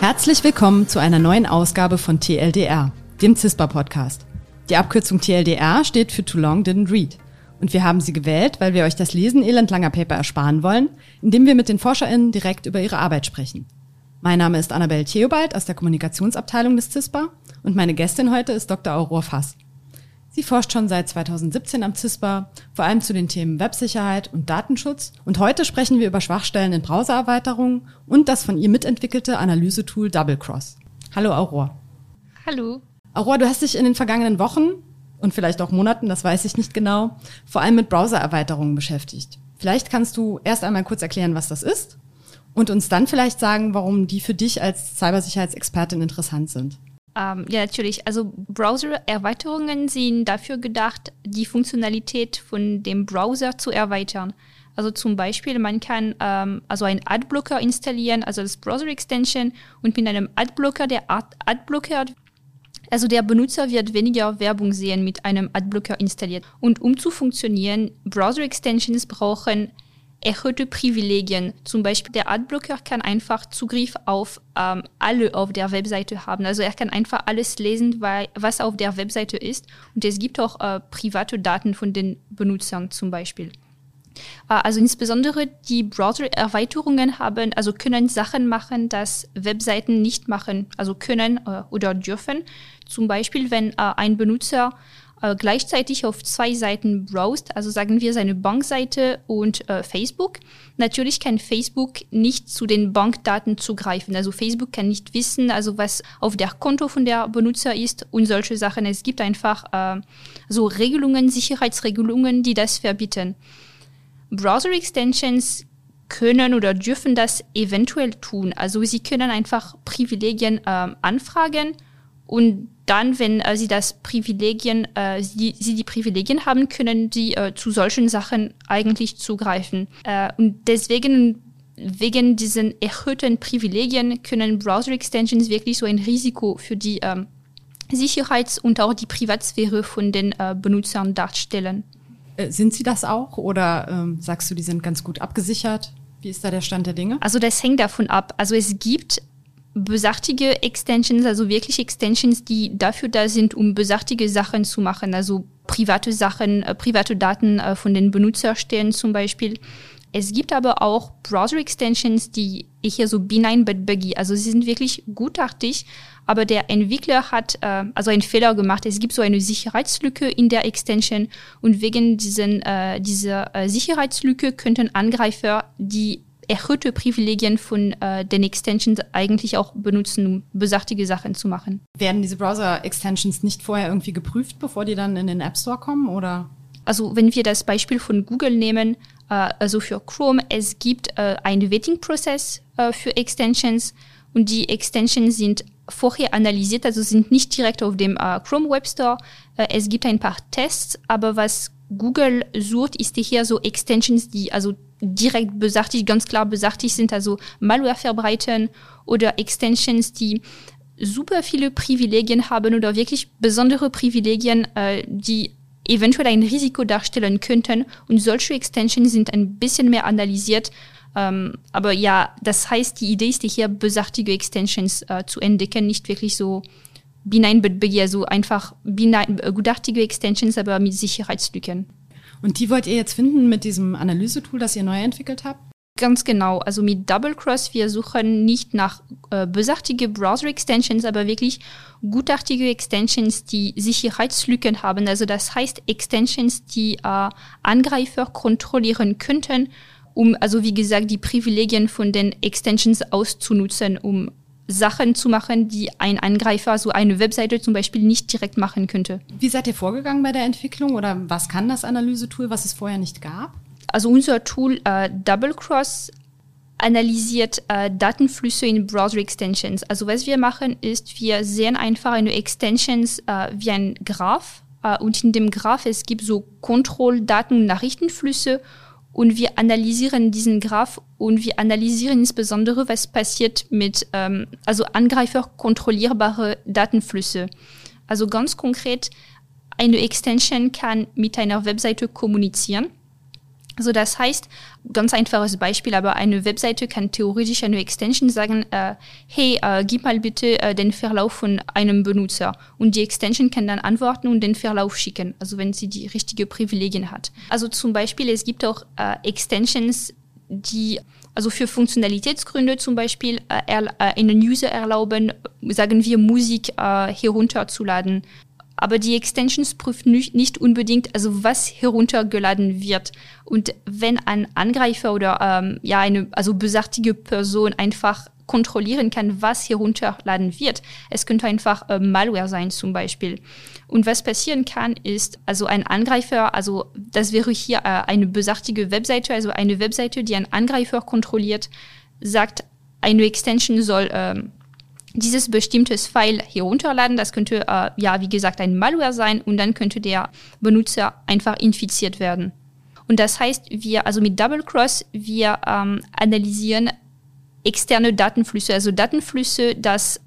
Herzlich willkommen zu einer neuen Ausgabe von TLDR, dem CISPA-Podcast. Die Abkürzung TLDR steht für Too Long Didn't Read. Und wir haben sie gewählt, weil wir euch das Lesen elendlanger Paper ersparen wollen, indem wir mit den ForscherInnen direkt über ihre Arbeit sprechen. Mein Name ist Annabelle Theobald aus der Kommunikationsabteilung des CISPA und meine Gästin heute ist Dr. Aurora Fass. Sie forscht schon seit 2017 am CISPA, vor allem zu den Themen Websicherheit und Datenschutz. Und heute sprechen wir über Schwachstellen in Browsererweiterungen und das von ihr mitentwickelte Analysetool DoubleCross. Hallo Aurora. Hallo. Aurora, du hast dich in den vergangenen Wochen und vielleicht auch Monaten, das weiß ich nicht genau, vor allem mit Browsererweiterungen beschäftigt. Vielleicht kannst du erst einmal kurz erklären, was das ist und uns dann vielleicht sagen, warum die für dich als Cybersicherheitsexpertin interessant sind. Ähm, ja, natürlich. Also Browser-Erweiterungen sind dafür gedacht, die Funktionalität von dem Browser zu erweitern. Also zum Beispiel, man kann ähm, also einen Adblocker installieren, also das Browser-Extension, und mit einem Adblocker, der Ad Adblocker, also der Benutzer wird weniger Werbung sehen mit einem Adblocker installiert. Und um zu funktionieren, Browser-Extensions brauchen erhöhte Privilegien. Zum Beispiel der Adblocker kann einfach Zugriff auf ähm, alle auf der Webseite haben. Also er kann einfach alles lesen, weil, was auf der Webseite ist. Und es gibt auch äh, private Daten von den Benutzern zum Beispiel. Äh, also insbesondere die Browser-Erweiterungen haben, also können Sachen machen, dass Webseiten nicht machen, also können äh, oder dürfen. Zum Beispiel, wenn äh, ein Benutzer äh, gleichzeitig auf zwei Seiten browst, also sagen wir seine Bankseite und äh, Facebook. Natürlich kann Facebook nicht zu den Bankdaten zugreifen. Also Facebook kann nicht wissen, also was auf der Konto von der Benutzer ist und solche Sachen. Es gibt einfach äh, so Regelungen, Sicherheitsregelungen, die das verbieten. Browser-Extensions können oder dürfen das eventuell tun. Also sie können einfach Privilegien äh, anfragen und dann, wenn äh, sie das Privilegien, äh, sie, sie die Privilegien haben, können sie äh, zu solchen Sachen eigentlich zugreifen. Äh, und deswegen, wegen diesen erhöhten Privilegien, können Browser-Extensions wirklich so ein Risiko für die ähm, Sicherheits- und auch die Privatsphäre von den äh, Benutzern darstellen. Äh, sind sie das auch oder ähm, sagst du, die sind ganz gut abgesichert? Wie ist da der Stand der Dinge? Also das hängt davon ab. Also es gibt besachtige Extensions, also wirklich Extensions, die dafür da sind, um besachtige Sachen zu machen, also private Sachen, äh, private Daten äh, von den Benutzern stellen zum Beispiel. Es gibt aber auch Browser-Extensions, die ich hier so benign buggy, also sie sind wirklich gutartig, aber der Entwickler hat äh, also einen Fehler gemacht. Es gibt so eine Sicherheitslücke in der Extension und wegen diesen, äh, dieser äh, Sicherheitslücke könnten Angreifer die erhöhte Privilegien von äh, den Extensions eigentlich auch benutzen, um besachtige Sachen zu machen. Werden diese Browser-Extensions nicht vorher irgendwie geprüft, bevor die dann in den App Store kommen oder? Also wenn wir das Beispiel von Google nehmen, äh, also für Chrome, es gibt äh, einen Vetting-Prozess äh, für Extensions und die Extensions sind vorher analysiert, also sind nicht direkt auf dem äh, Chrome Web Store. Äh, es gibt ein paar Tests, aber was Google sucht, ist hier so Extensions, die also direkt besachtigt, ganz klar besachtigt sind, also Malware verbreiten oder Extensions, die super viele Privilegien haben oder wirklich besondere Privilegien, äh, die eventuell ein Risiko darstellen könnten. Und solche Extensions sind ein bisschen mehr analysiert. Ähm, aber ja, das heißt, die Idee ist hier, besachtige Extensions äh, zu entdecken, nicht wirklich so benign, also einfach benign, äh, gutartige Extensions, aber mit Sicherheitslücken. Und die wollt ihr jetzt finden mit diesem Analysetool, das ihr neu entwickelt habt? Ganz genau. Also mit Double Cross, wir suchen nicht nach äh, besachtige Browser-Extensions, aber wirklich gutartige Extensions, die Sicherheitslücken haben. Also das heißt Extensions, die äh, Angreifer kontrollieren könnten, um also wie gesagt die Privilegien von den Extensions auszunutzen, um Sachen zu machen, die ein Angreifer, so eine Webseite zum Beispiel, nicht direkt machen könnte. Wie seid ihr vorgegangen bei der Entwicklung oder was kann das Analysetool, was es vorher nicht gab? Also unser Tool äh, Double Cross analysiert äh, Datenflüsse in Browser Extensions. Also was wir machen ist, wir sehen einfach eine Extensions äh, wie ein Graph äh, und in dem Graph es gibt so Kontrolldaten und Nachrichtenflüsse und wir analysieren diesen Graph und wir analysieren insbesondere, was passiert mit ähm, also Angreifer kontrollierbare Datenflüsse. Also ganz konkret, eine Extension kann mit einer Webseite kommunizieren. Also das heißt, ganz einfaches Beispiel, aber eine Webseite kann theoretisch eine Extension sagen, äh, hey, äh, gib mal bitte äh, den Verlauf von einem Benutzer. Und die Extension kann dann antworten und den Verlauf schicken, also wenn sie die richtige Privilegien hat. Also zum Beispiel, es gibt auch äh, Extensions, die also für Funktionalitätsgründe zum Beispiel äh, äh einen User erlauben, sagen wir, Musik äh, herunterzuladen aber die Extensions nicht, nicht unbedingt, also was heruntergeladen wird. Und wenn ein Angreifer oder ähm, ja eine also besagtige Person einfach kontrollieren kann, was herunterladen wird. Es könnte einfach äh, Malware sein zum Beispiel. Und was passieren kann, ist, also ein Angreifer, also das wäre hier äh, eine besagtige Webseite, also eine Webseite, die ein Angreifer kontrolliert, sagt, eine Extension soll ähm, dieses bestimmtes File herunterladen. Das könnte äh, ja, wie gesagt, ein Malware sein und dann könnte der Benutzer einfach infiziert werden. Und das heißt, wir, also mit Double Cross, wir ähm, analysieren externe Datenflüsse, also Datenflüsse, das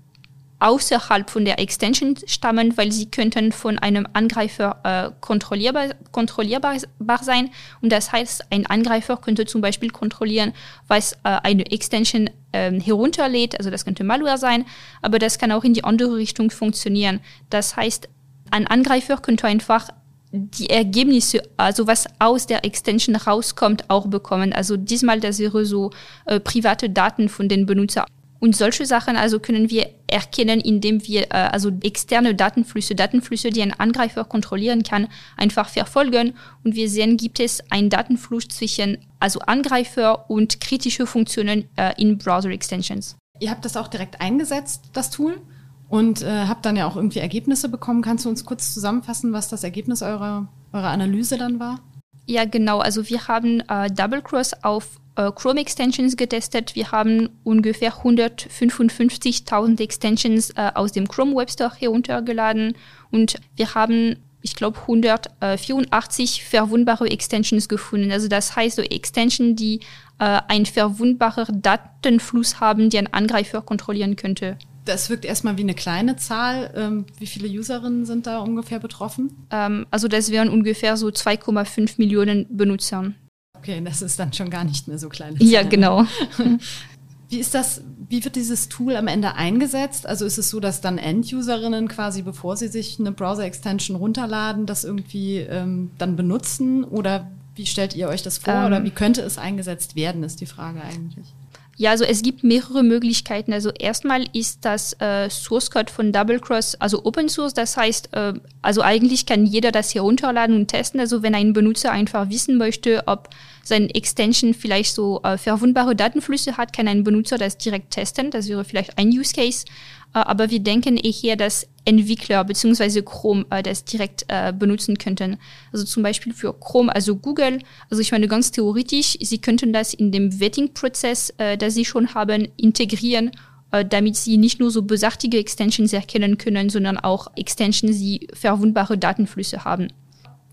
außerhalb von der Extension stammen, weil sie könnten von einem Angreifer äh, kontrollierbar, kontrollierbar sein. Und das heißt, ein Angreifer könnte zum Beispiel kontrollieren, was äh, eine Extension äh, herunterlädt. Also das könnte Malware sein, aber das kann auch in die andere Richtung funktionieren. Das heißt, ein Angreifer könnte einfach die Ergebnisse, also was aus der Extension rauskommt, auch bekommen. Also diesmal, das wäre so äh, private Daten von den Benutzern und solche Sachen also können wir erkennen, indem wir äh, also externe Datenflüsse, Datenflüsse, die ein Angreifer kontrollieren kann, einfach verfolgen und wir sehen, gibt es einen Datenfluss zwischen also Angreifer und kritische Funktionen äh, in Browser Extensions. Ihr habt das auch direkt eingesetzt, das Tool, und äh, habt dann ja auch irgendwie Ergebnisse bekommen. Kannst du uns kurz zusammenfassen, was das Ergebnis eurer, eurer Analyse dann war? Ja, genau. Also wir haben äh, Double Cross auf äh, Chrome Extensions getestet. Wir haben ungefähr 155.000 Extensions äh, aus dem Chrome Web Store heruntergeladen und wir haben ich glaube, 184 verwundbare Extensions gefunden. Also das heißt, so Extensions, die äh, einen verwundbaren Datenfluss haben, die ein Angreifer kontrollieren könnte. Das wirkt erstmal wie eine kleine Zahl. Ähm, wie viele Userinnen sind da ungefähr betroffen? Ähm, also das wären ungefähr so 2,5 Millionen Benutzern. Okay, das ist dann schon gar nicht mehr so klein. Ja, genau. Wie ist das, wie wird dieses Tool am Ende eingesetzt? Also ist es so, dass dann End-Userinnen quasi, bevor sie sich eine Browser-Extension runterladen, das irgendwie ähm, dann benutzen? Oder wie stellt ihr euch das vor? Ähm, Oder wie könnte es eingesetzt werden, ist die Frage eigentlich. Ja, also es gibt mehrere Möglichkeiten. Also erstmal ist das äh, Source Code von Double Cross also Open Source. Das heißt, äh, also eigentlich kann jeder das herunterladen und testen. Also wenn ein Benutzer einfach wissen möchte, ob sein Extension vielleicht so äh, verwundbare Datenflüsse hat, kann ein Benutzer das direkt testen. Das wäre vielleicht ein Use Case. Äh, aber wir denken eher, dass Entwickler bzw. Chrome äh, das direkt äh, benutzen könnten. Also zum Beispiel für Chrome, also Google. Also ich meine ganz theoretisch, sie könnten das in dem Vetting-Prozess, äh, das sie schon haben, integrieren, äh, damit sie nicht nur so besachtige Extensions erkennen können, sondern auch Extensions, die verwundbare Datenflüsse haben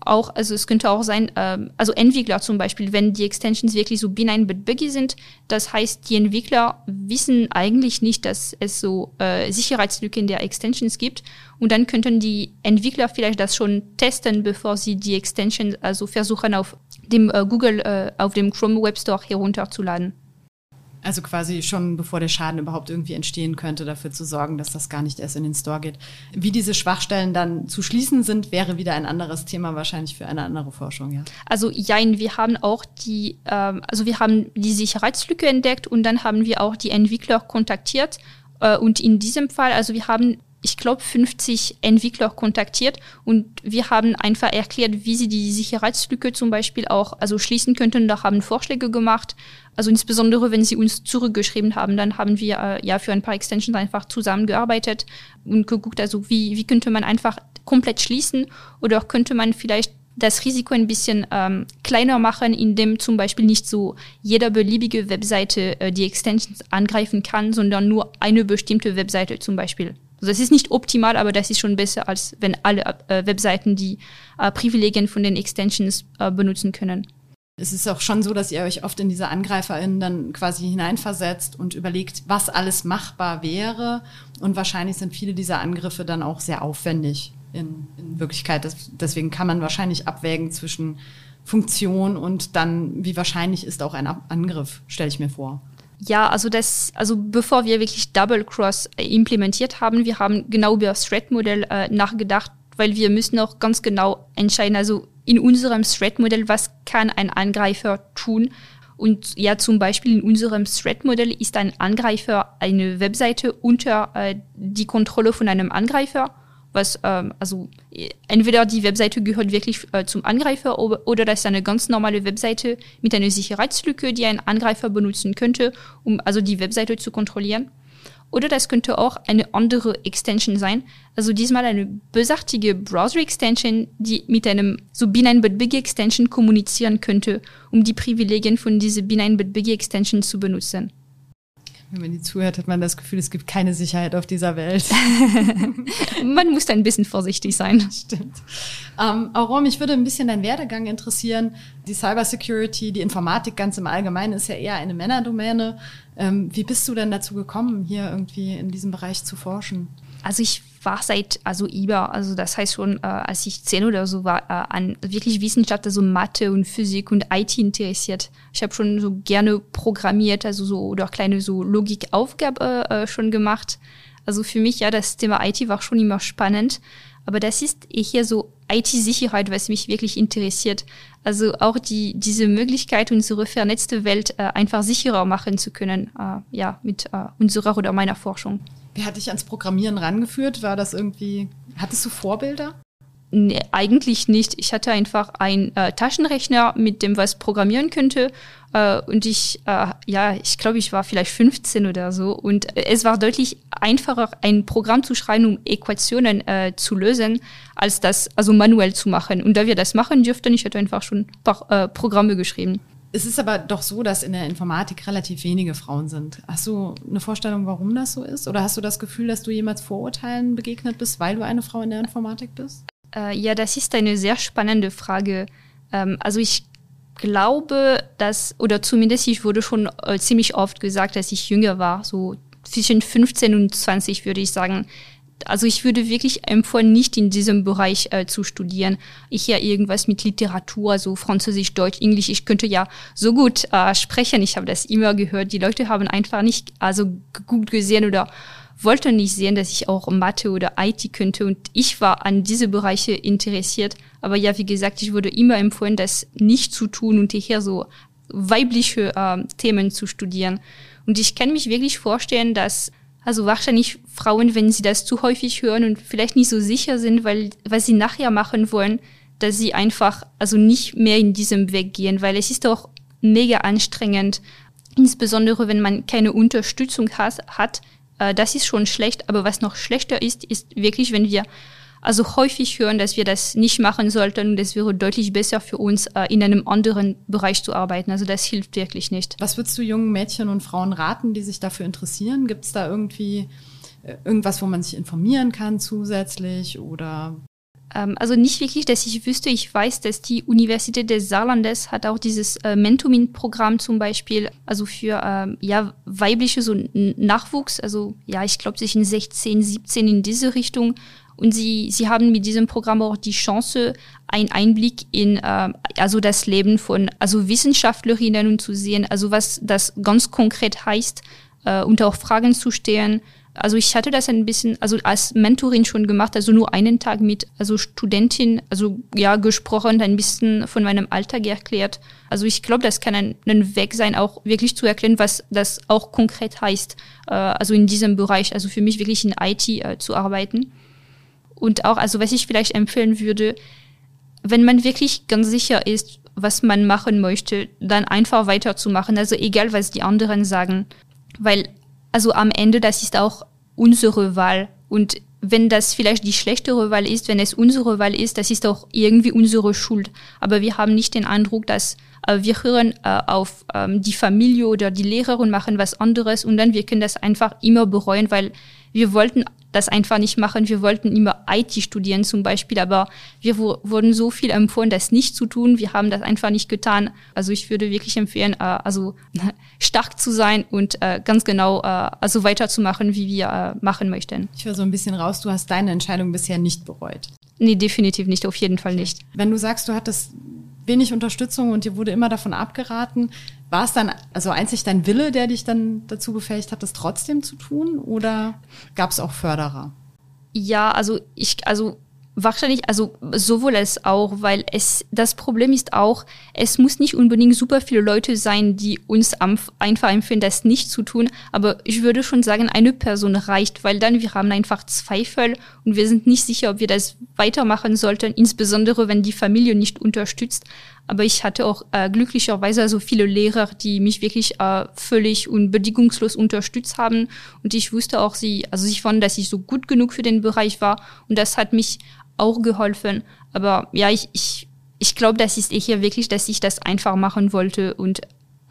auch, also es könnte auch sein, ähm, also Entwickler zum Beispiel, wenn die Extensions wirklich so Benign-Bit-Buggy sind, das heißt, die Entwickler wissen eigentlich nicht, dass es so äh, Sicherheitslücken der Extensions gibt und dann könnten die Entwickler vielleicht das schon testen, bevor sie die Extensions also versuchen auf dem äh, Google, äh, auf dem Chrome Web Store herunterzuladen. Also quasi schon bevor der Schaden überhaupt irgendwie entstehen könnte, dafür zu sorgen, dass das gar nicht erst in den Store geht. Wie diese Schwachstellen dann zu schließen sind, wäre wieder ein anderes Thema wahrscheinlich für eine andere Forschung, ja. Also jein, wir haben auch die, ähm, also wir haben die Sicherheitslücke entdeckt und dann haben wir auch die Entwickler kontaktiert. Äh, und in diesem Fall, also wir haben ich glaube, 50 Entwickler kontaktiert und wir haben einfach erklärt, wie sie die Sicherheitslücke zum Beispiel auch also schließen könnten. Da haben Vorschläge gemacht. Also insbesondere, wenn sie uns zurückgeschrieben haben, dann haben wir äh, ja für ein paar Extensions einfach zusammengearbeitet und geguckt, also wie, wie könnte man einfach komplett schließen oder könnte man vielleicht das Risiko ein bisschen ähm, kleiner machen, indem zum Beispiel nicht so jeder beliebige Webseite äh, die Extensions angreifen kann, sondern nur eine bestimmte Webseite zum Beispiel. Also das ist nicht optimal, aber das ist schon besser, als wenn alle äh, Webseiten die äh, Privilegien von den Extensions äh, benutzen können. Es ist auch schon so, dass ihr euch oft in diese AngreiferInnen dann quasi hineinversetzt und überlegt, was alles machbar wäre. Und wahrscheinlich sind viele dieser Angriffe dann auch sehr aufwendig in, in Wirklichkeit. Das, deswegen kann man wahrscheinlich abwägen zwischen Funktion und dann, wie wahrscheinlich ist auch ein Angriff, stelle ich mir vor. Ja, also das, also bevor wir wirklich Double Cross äh, implementiert haben, wir haben genau über das Thread-Modell äh, nachgedacht, weil wir müssen auch ganz genau entscheiden, also in unserem Thread-Modell, was kann ein Angreifer tun? Und ja, zum Beispiel in unserem Thread-Modell ist ein Angreifer eine Webseite unter äh, die Kontrolle von einem Angreifer was ähm, also entweder die Webseite gehört wirklich äh, zum Angreifer oder das ist eine ganz normale Webseite mit einer Sicherheitslücke, die ein Angreifer benutzen könnte, um also die Webseite zu kontrollieren. Oder das könnte auch eine andere Extension sein. Also diesmal eine bösartige Browser-Extension, die mit einem so Binine-But-Biggie-Extension kommunizieren könnte, um die Privilegien von dieser Binine-But-Biggie-Extension zu benutzen. Wenn man die zuhört, hat man das Gefühl, es gibt keine Sicherheit auf dieser Welt. man muss da ein bisschen vorsichtig sein. Stimmt. Ähm, Auron, mich würde ein bisschen dein Werdegang interessieren. Die Cybersecurity, die Informatik ganz im Allgemeinen ist ja eher eine Männerdomäne. Ähm, wie bist du denn dazu gekommen, hier irgendwie in diesem Bereich zu forschen? Also ich war seit, also über, also das heißt schon, äh, als ich zehn oder so war, äh, an wirklich Wissenschaft, also Mathe und Physik und IT interessiert. Ich habe schon so gerne programmiert, also so oder kleine so Logikaufgabe äh, schon gemacht. Also für mich, ja, das Thema IT war schon immer spannend. Aber das ist hier so IT-Sicherheit, was mich wirklich interessiert. Also auch die, diese Möglichkeit, unsere vernetzte Welt äh, einfach sicherer machen zu können, äh, ja, mit äh, unserer oder meiner Forschung. Wer hat dich ans Programmieren rangeführt? War das irgendwie, hattest du Vorbilder? Nee, eigentlich nicht. Ich hatte einfach einen äh, Taschenrechner, mit dem was programmieren könnte. Äh, und ich, äh, ja, ich glaube, ich war vielleicht 15 oder so. Und äh, es war deutlich einfacher, ein Programm zu schreiben, um Äquationen äh, zu lösen, als das also manuell zu machen. Und da wir das machen dürften, ich hatte einfach schon ein paar äh, Programme geschrieben. Es ist aber doch so, dass in der Informatik relativ wenige Frauen sind. Hast du eine Vorstellung, warum das so ist? Oder hast du das Gefühl, dass du jemals Vorurteilen begegnet bist, weil du eine Frau in der Informatik bist? Äh, ja, das ist eine sehr spannende Frage. Ähm, also ich glaube, dass, oder zumindest ich wurde schon äh, ziemlich oft gesagt, dass ich jünger war, so zwischen 15 und 20 würde ich sagen also ich würde wirklich empfehlen, nicht in diesem Bereich äh, zu studieren. Ich ja irgendwas mit Literatur, so Französisch, Deutsch, Englisch. Ich könnte ja so gut äh, sprechen. Ich habe das immer gehört. Die Leute haben einfach nicht also gut gesehen oder wollten nicht sehen, dass ich auch Mathe oder IT könnte. Und ich war an diese Bereiche interessiert. Aber ja, wie gesagt, ich würde immer empfehlen, das nicht zu tun und hier so weibliche äh, Themen zu studieren. Und ich kann mich wirklich vorstellen, dass also wahrscheinlich Frauen, wenn sie das zu häufig hören und vielleicht nicht so sicher sind, weil, weil sie nachher machen wollen, dass sie einfach also nicht mehr in diesem Weg gehen, weil es ist auch mega anstrengend, insbesondere wenn man keine Unterstützung has, hat. Äh, das ist schon schlecht, aber was noch schlechter ist, ist wirklich, wenn wir also häufig hören, dass wir das nicht machen sollten und es wäre deutlich besser für uns, äh, in einem anderen Bereich zu arbeiten. Also das hilft wirklich nicht. Was würdest du jungen Mädchen und Frauen raten, die sich dafür interessieren? Gibt es da irgendwie äh, irgendwas, wo man sich informieren kann zusätzlich oder ähm, also nicht wirklich, dass ich wüsste. Ich weiß, dass die Universität des Saarlandes hat auch dieses äh, Mentomin-Programm zum Beispiel, also für ähm, ja weibliche so Nachwuchs. Also ja, ich glaube zwischen 16, 17 in diese Richtung. Und sie, sie haben mit diesem Programm auch die Chance, einen Einblick in äh, also das Leben von also Wissenschaftlerinnen und zu sehen, also was das ganz konkret heißt, äh, und auch Fragen zu stellen. Also ich hatte das ein bisschen, also als Mentorin schon gemacht, also nur einen Tag mit, also Studentin, also ja gesprochen, ein bisschen von meinem Alltag erklärt. Also ich glaube, das kann ein, ein Weg sein, auch wirklich zu erklären, was das auch konkret heißt, äh, also in diesem Bereich, also für mich wirklich in IT äh, zu arbeiten. Und auch, also was ich vielleicht empfehlen würde, wenn man wirklich ganz sicher ist, was man machen möchte, dann einfach weiterzumachen. Also egal, was die anderen sagen. Weil, also am Ende, das ist auch unsere Wahl. Und wenn das vielleicht die schlechtere Wahl ist, wenn es unsere Wahl ist, das ist auch irgendwie unsere Schuld. Aber wir haben nicht den Eindruck, dass äh, wir hören äh, auf ähm, die Familie oder die Lehrer und machen was anderes und dann wir können das einfach immer bereuen, weil wir wollten das einfach nicht machen. Wir wollten immer IT studieren zum Beispiel, aber wir wurden so viel empfohlen, das nicht zu tun. Wir haben das einfach nicht getan. Also ich würde wirklich empfehlen, äh, also stark zu sein und äh, ganz genau äh, also weiterzumachen, wie wir äh, machen möchten. Ich höre so ein bisschen raus, du hast deine Entscheidung bisher nicht bereut. Nee, definitiv nicht, auf jeden Fall nicht. Wenn du sagst, du hattest wenig Unterstützung und dir wurde immer davon abgeraten. War es dann also einzig dein Wille, der dich dann dazu befähigt hat, das trotzdem zu tun? Oder gab es auch Förderer? Ja, also ich, also Wahrscheinlich, also sowohl als auch, weil es das Problem ist auch, es muss nicht unbedingt super viele Leute sein, die uns einfach empfehlen, das nicht zu tun. Aber ich würde schon sagen, eine Person reicht, weil dann wir haben einfach Zweifel und wir sind nicht sicher, ob wir das weitermachen sollten, insbesondere wenn die Familie nicht unterstützt. Aber ich hatte auch äh, glücklicherweise so viele Lehrer, die mich wirklich äh, völlig und bedingungslos unterstützt haben. Und ich wusste auch, sie, also sie fanden, dass ich so gut genug für den Bereich war. Und das hat mich auch geholfen. Aber ja, ich, ich, ich glaube, das ist hier wirklich, dass ich das einfach machen wollte und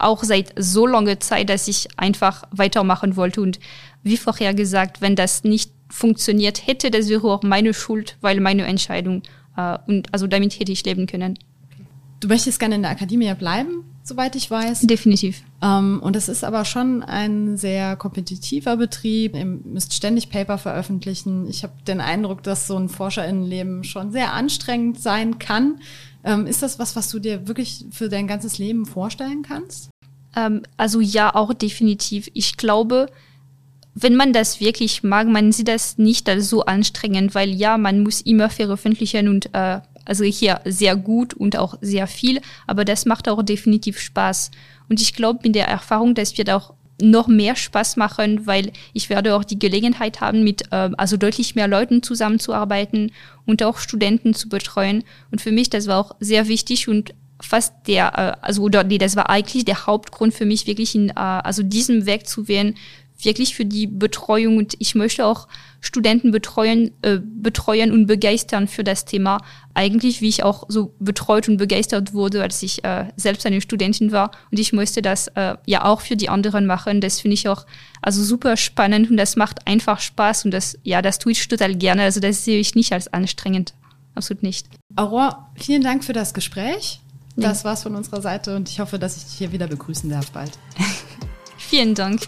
auch seit so langer Zeit, dass ich einfach weitermachen wollte. Und wie vorher gesagt, wenn das nicht funktioniert hätte, das wäre auch meine Schuld, weil meine Entscheidung. Äh, und also damit hätte ich leben können. Du möchtest gerne in der Akademie bleiben, soweit ich weiß. Definitiv. Ähm, und es ist aber schon ein sehr kompetitiver Betrieb. Ihr müsst ständig Paper veröffentlichen. Ich habe den Eindruck, dass so ein Forscherinnenleben schon sehr anstrengend sein kann. Ähm, ist das was, was du dir wirklich für dein ganzes Leben vorstellen kannst? Ähm, also ja, auch definitiv. Ich glaube, wenn man das wirklich mag, man sieht das nicht als so anstrengend, weil ja, man muss immer veröffentlichen und äh, also hier sehr gut und auch sehr viel, aber das macht auch definitiv Spaß. Und ich glaube mit der Erfahrung, dass wird auch noch mehr Spaß machen, weil ich werde auch die Gelegenheit haben, mit äh, also deutlich mehr Leuten zusammenzuarbeiten und auch Studenten zu betreuen. Und für mich, das war auch sehr wichtig und fast der, äh, also oder nee, das war eigentlich der Hauptgrund für mich, wirklich in äh, also diesem Weg zu wählen, wirklich für die Betreuung und ich möchte auch Studenten betreuen, äh, betreuen und begeistern für das Thema. Eigentlich, wie ich auch so betreut und begeistert wurde, als ich äh, selbst eine Studentin war. Und ich möchte das äh, ja auch für die anderen machen. Das finde ich auch also super spannend und das macht einfach Spaß und das, ja, das tue ich total gerne. Also das sehe ich nicht als anstrengend. Absolut nicht. Aurora, vielen Dank für das Gespräch. Das war's von unserer Seite und ich hoffe, dass ich dich hier wieder begrüßen darf bald. vielen Dank.